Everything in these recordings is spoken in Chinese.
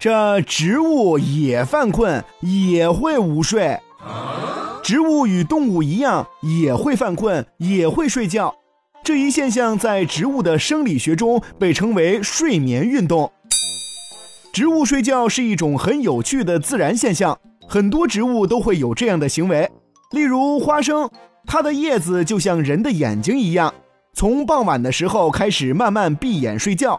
这植物也犯困，也会午睡。植物与动物一样，也会犯困，也会睡觉。这一现象在植物的生理学中被称为睡眠运动。植物睡觉是一种很有趣的自然现象，很多植物都会有这样的行为。例如花生，它的叶子就像人的眼睛一样，从傍晚的时候开始慢慢闭眼睡觉。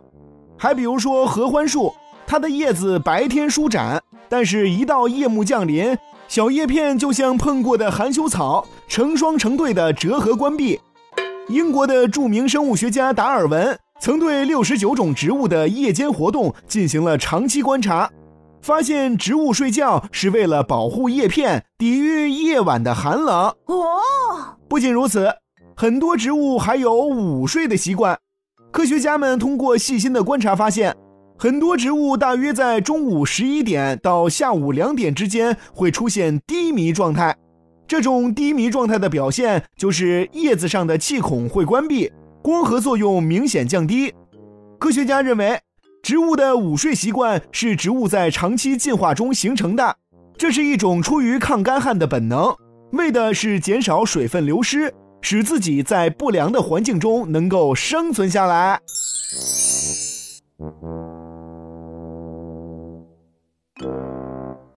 还比如说合欢树，它的叶子白天舒展，但是一到夜幕降临，小叶片就像碰过的含羞草，成双成对的折合关闭。英国的著名生物学家达尔文曾对六十九种植物的夜间活动进行了长期观察，发现植物睡觉是为了保护叶片，抵御夜晚的寒冷。哦，不仅如此，很多植物还有午睡的习惯。科学家们通过细心的观察发现，很多植物大约在中午十一点到下午两点之间会出现低迷状态。这种低迷状态的表现就是叶子上的气孔会关闭，光合作用明显降低。科学家认为，植物的午睡习惯是植物在长期进化中形成的，这是一种出于抗干旱的本能，为的是减少水分流失，使自己在不良的环境中能够生存下来。